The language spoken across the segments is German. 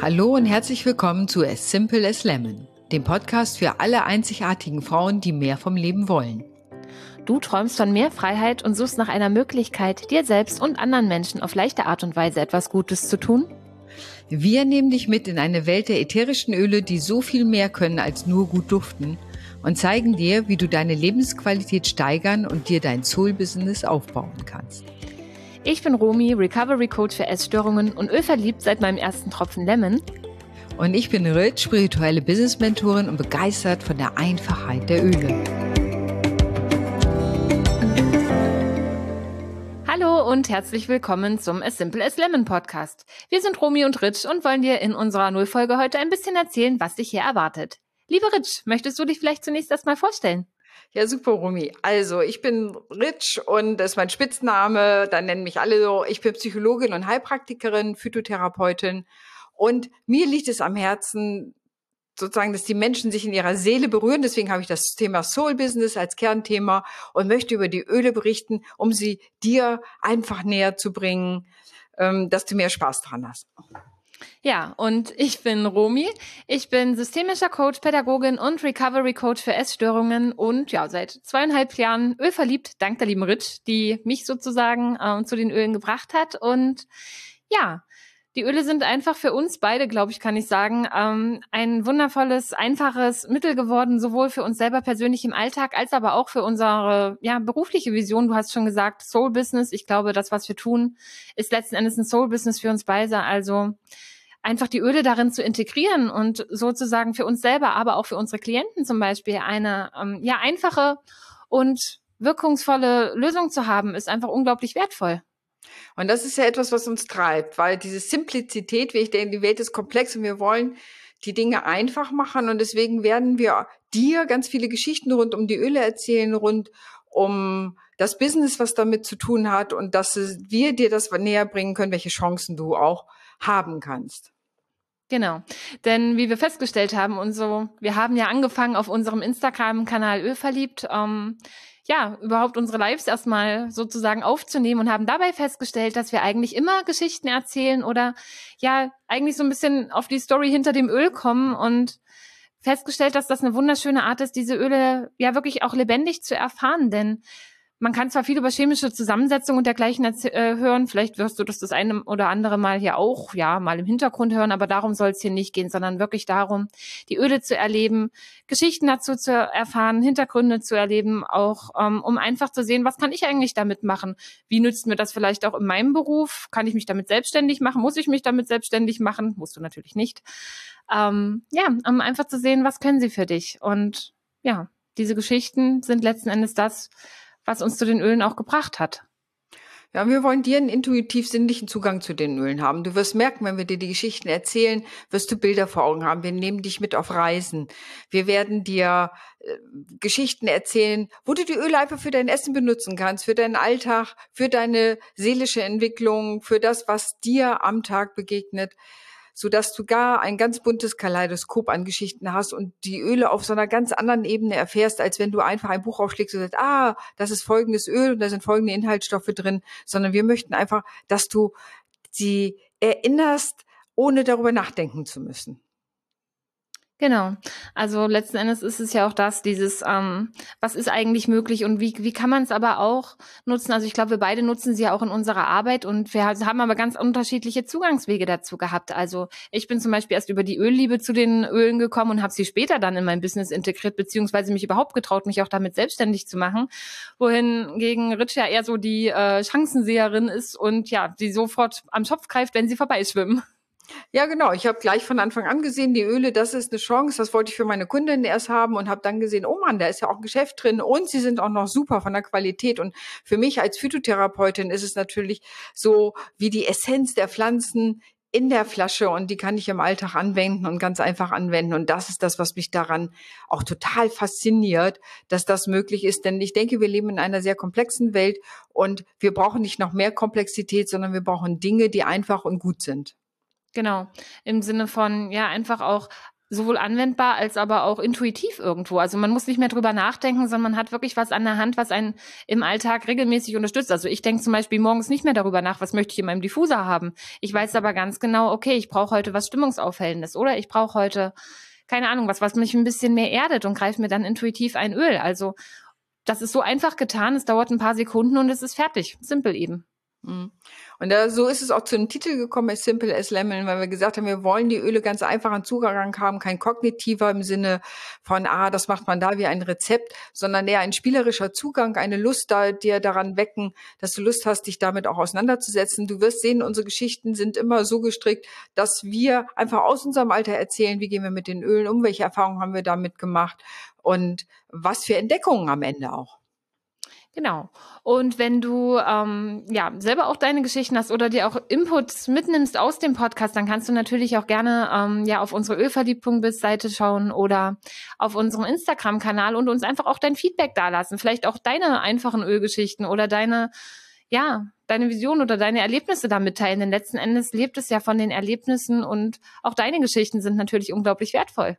Hallo und herzlich willkommen zu As Simple as Lemon, dem Podcast für alle einzigartigen Frauen, die mehr vom Leben wollen. Du träumst von mehr Freiheit und suchst nach einer Möglichkeit, dir selbst und anderen Menschen auf leichte Art und Weise etwas Gutes zu tun? Wir nehmen dich mit in eine Welt der ätherischen Öle, die so viel mehr können als nur gut duften und zeigen dir, wie du deine Lebensqualität steigern und dir dein Soul-Business aufbauen kannst. Ich bin Romy, Recovery Coach für Essstörungen und ölverliebt seit meinem ersten Tropfen Lemon. Und ich bin Rit, spirituelle Business-Mentorin und begeistert von der Einfachheit der Öle. Hallo und herzlich willkommen zum As Simple as Lemon Podcast. Wir sind Romy und Rich und wollen dir in unserer Nullfolge heute ein bisschen erzählen, was dich hier erwartet. Liebe Rich, möchtest du dich vielleicht zunächst erstmal vorstellen? Ja, super, Rumi. Also, ich bin Rich und das ist mein Spitzname. Dann nennen mich alle so. Ich bin Psychologin und Heilpraktikerin, Phytotherapeutin. Und mir liegt es am Herzen, sozusagen, dass die Menschen sich in ihrer Seele berühren. Deswegen habe ich das Thema Soul Business als Kernthema und möchte über die Öle berichten, um sie dir einfach näher zu bringen, ähm, dass du mehr Spaß dran hast. Ja, und ich bin Romi. Ich bin systemischer Coach, Pädagogin und Recovery Coach für Essstörungen und ja, seit zweieinhalb Jahren ölverliebt, dank der lieben Rich, die mich sozusagen äh, zu den Ölen gebracht hat. Und ja, die Öle sind einfach für uns beide, glaube ich, kann ich sagen, ähm, ein wundervolles, einfaches Mittel geworden, sowohl für uns selber persönlich im Alltag, als aber auch für unsere ja, berufliche Vision. Du hast schon gesagt, Soul Business. Ich glaube, das, was wir tun, ist letzten Endes ein Soul Business für uns beide. Also einfach die Öle darin zu integrieren und sozusagen für uns selber, aber auch für unsere Klienten zum Beispiel eine ähm, ja einfache und wirkungsvolle Lösung zu haben, ist einfach unglaublich wertvoll. Und das ist ja etwas, was uns treibt, weil diese Simplizität, wie ich denke, die Welt ist komplex und wir wollen die Dinge einfach machen und deswegen werden wir dir ganz viele Geschichten rund um die Öle erzählen, rund um das Business, was damit zu tun hat und dass wir dir das näher bringen können, welche Chancen du auch haben kannst. Genau. Denn wie wir festgestellt haben und so, wir haben ja angefangen auf unserem Instagram-Kanal Ölverliebt, ähm, ja, überhaupt unsere Lives erstmal sozusagen aufzunehmen und haben dabei festgestellt, dass wir eigentlich immer Geschichten erzählen oder ja, eigentlich so ein bisschen auf die Story hinter dem Öl kommen und festgestellt, dass das eine wunderschöne Art ist, diese Öle ja wirklich auch lebendig zu erfahren, denn man kann zwar viel über chemische Zusammensetzung und dergleichen äh, hören, vielleicht wirst du das das eine oder andere Mal hier auch, ja, mal im Hintergrund hören, aber darum soll es hier nicht gehen, sondern wirklich darum, die Öle zu erleben, Geschichten dazu zu erfahren, Hintergründe zu erleben, auch ähm, um einfach zu sehen, was kann ich eigentlich damit machen? Wie nützt mir das vielleicht auch in meinem Beruf? Kann ich mich damit selbstständig machen? Muss ich mich damit selbstständig machen? Musst du natürlich nicht. Ähm, ja, um einfach zu sehen, was können sie für dich? Und ja, diese Geschichten sind letzten Endes das, was uns zu den Ölen auch gebracht hat. Ja, wir wollen dir einen intuitiv sinnlichen Zugang zu den Ölen haben. Du wirst merken, wenn wir dir die Geschichten erzählen, wirst du Bilder vor Augen haben. Wir nehmen dich mit auf Reisen. Wir werden dir äh, Geschichten erzählen, wo du die Öle einfach für dein Essen benutzen kannst, für deinen Alltag, für deine seelische Entwicklung, für das, was dir am Tag begegnet so dass du gar ein ganz buntes Kaleidoskop an Geschichten hast und die Öle auf so einer ganz anderen Ebene erfährst, als wenn du einfach ein Buch aufschlägst und sagst, ah, das ist folgendes Öl und da sind folgende Inhaltsstoffe drin, sondern wir möchten einfach, dass du sie erinnerst, ohne darüber nachdenken zu müssen. Genau. Also letzten Endes ist es ja auch das, dieses, ähm, was ist eigentlich möglich und wie, wie kann man es aber auch nutzen? Also ich glaube, wir beide nutzen sie ja auch in unserer Arbeit und wir haben aber ganz unterschiedliche Zugangswege dazu gehabt. Also ich bin zum Beispiel erst über die Ölliebe zu den Ölen gekommen und habe sie später dann in mein Business integriert, beziehungsweise mich überhaupt getraut, mich auch damit selbstständig zu machen. Wohingegen Rich ja eher so die äh, Chancenseherin ist und ja, die sofort am Schopf greift, wenn sie vorbeischwimmen. Ja, genau. Ich habe gleich von Anfang an gesehen, die Öle, das ist eine Chance. Das wollte ich für meine Kundinnen erst haben und habe dann gesehen, oh Mann, da ist ja auch ein Geschäft drin und sie sind auch noch super von der Qualität. Und für mich als Phytotherapeutin ist es natürlich so wie die Essenz der Pflanzen in der Flasche und die kann ich im Alltag anwenden und ganz einfach anwenden. Und das ist das, was mich daran auch total fasziniert, dass das möglich ist. Denn ich denke, wir leben in einer sehr komplexen Welt und wir brauchen nicht noch mehr Komplexität, sondern wir brauchen Dinge, die einfach und gut sind. Genau, im Sinne von, ja, einfach auch sowohl anwendbar als aber auch intuitiv irgendwo. Also man muss nicht mehr drüber nachdenken, sondern man hat wirklich was an der Hand, was einen im Alltag regelmäßig unterstützt. Also ich denke zum Beispiel morgens nicht mehr darüber nach, was möchte ich in meinem Diffuser haben. Ich weiß aber ganz genau, okay, ich brauche heute was Stimmungsaufhellendes oder ich brauche heute, keine Ahnung, was, was mich ein bisschen mehr erdet und greife mir dann intuitiv ein Öl. Also das ist so einfach getan, es dauert ein paar Sekunden und es ist fertig. Simpel eben. Mhm. Und da, so ist es auch zu dem Titel gekommen, as simple as lemon, weil wir gesagt haben, wir wollen die Öle ganz einfach an Zugang haben, kein kognitiver im Sinne von, ah, das macht man da wie ein Rezept, sondern eher ein spielerischer Zugang, eine Lust da, dir daran wecken, dass du Lust hast, dich damit auch auseinanderzusetzen. Du wirst sehen, unsere Geschichten sind immer so gestrickt, dass wir einfach aus unserem Alter erzählen, wie gehen wir mit den Ölen um, welche Erfahrungen haben wir damit gemacht und was für Entdeckungen am Ende auch. Genau. Und wenn du ähm, ja selber auch deine Geschichten hast oder dir auch Inputs mitnimmst aus dem Podcast, dann kannst du natürlich auch gerne ähm, ja auf unsere Ölverliebt.biz-Seite schauen oder auf unserem Instagram-Kanal und uns einfach auch dein Feedback dalassen. Vielleicht auch deine einfachen Ölgeschichten oder deine ja, deine Vision oder deine Erlebnisse da mitteilen. Denn letzten Endes lebt es ja von den Erlebnissen und auch deine Geschichten sind natürlich unglaublich wertvoll.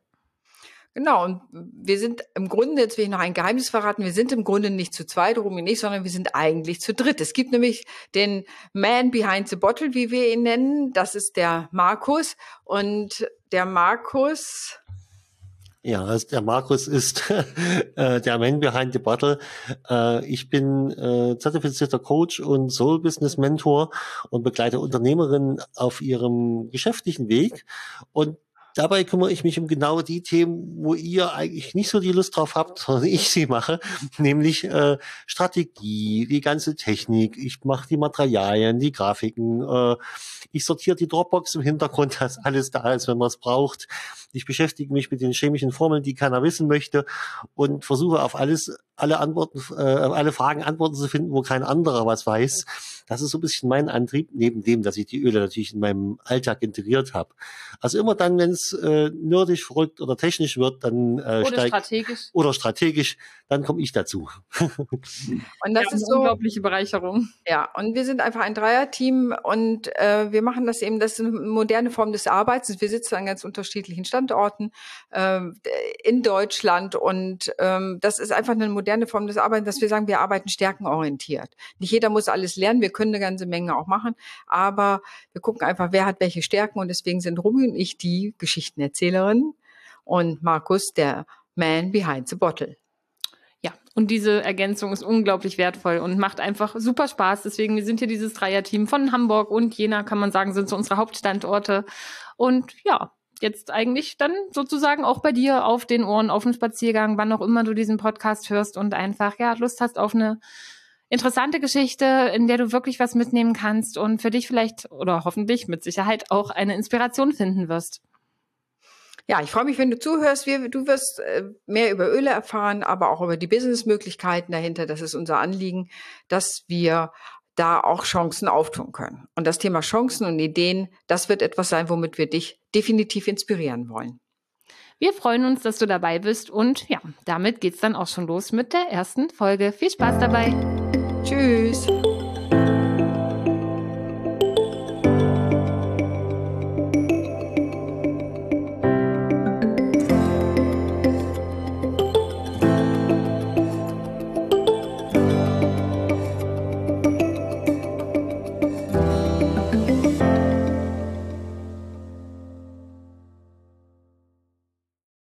Genau, und wir sind im Grunde, jetzt will ich noch ein Geheimnis verraten, wir sind im Grunde nicht zu zweit, Rumi nicht, sondern wir sind eigentlich zu dritt. Es gibt nämlich den Man Behind the Bottle, wie wir ihn nennen, das ist der Markus. Und der Markus, ja, also der Markus ist äh, der Man Behind the Bottle. Äh, ich bin äh, zertifizierter Coach und Soul Business Mentor und begleite Unternehmerinnen auf ihrem geschäftlichen Weg. Und Dabei kümmere ich mich um genau die Themen, wo ihr eigentlich nicht so die Lust drauf habt, sondern ich sie mache, nämlich äh, Strategie, die ganze Technik. Ich mache die Materialien, die Grafiken. Äh, ich sortiere die Dropbox im Hintergrund, dass alles da ist, wenn man es braucht. Ich beschäftige mich mit den chemischen Formeln, die keiner wissen möchte und versuche auf alles, alle Antworten, äh, alle Fragen Antworten zu finden, wo kein anderer was weiß. Das ist so ein bisschen mein Antrieb, neben dem, dass ich die Öle natürlich in meinem Alltag integriert habe. Also immer dann, wenn es äh, nerdig, verrückt oder technisch wird, dann äh, oder strategisch oder strategisch, dann komme ich dazu. und das ja, ist so unglaubliche Bereicherung. Ja, und wir sind einfach ein Dreierteam und äh, wir machen das eben, das ist eine moderne Form des Arbeitens. Wir sitzen an ganz unterschiedlichen Standorten äh, in Deutschland und ähm, das ist einfach eine moderne Form des Arbeitens, dass wir sagen, wir arbeiten stärkenorientiert. Nicht jeder muss alles lernen, wir können eine ganze Menge auch machen, aber wir gucken einfach, wer hat welche Stärken und deswegen sind Rumi und ich die Geschichtenerzählerin und Markus der Man behind the bottle. Ja, und diese Ergänzung ist unglaublich wertvoll und macht einfach super Spaß. Deswegen, wir sind hier dieses Dreierteam von Hamburg und Jena, kann man sagen, sind so unsere Hauptstandorte. Und ja, jetzt eigentlich dann sozusagen auch bei dir auf den Ohren, auf dem Spaziergang, wann auch immer du diesen Podcast hörst und einfach, ja, Lust hast auf eine interessante Geschichte, in der du wirklich was mitnehmen kannst und für dich vielleicht oder hoffentlich mit Sicherheit auch eine Inspiration finden wirst. Ja, ich freue mich, wenn du zuhörst. Wir, du wirst äh, mehr über Öle erfahren, aber auch über die Businessmöglichkeiten dahinter. Das ist unser Anliegen, dass wir da auch Chancen auftun können. Und das Thema Chancen und Ideen, das wird etwas sein, womit wir dich definitiv inspirieren wollen. Wir freuen uns, dass du dabei bist und ja, damit geht's dann auch schon los mit der ersten Folge. Viel Spaß dabei! Tschüss.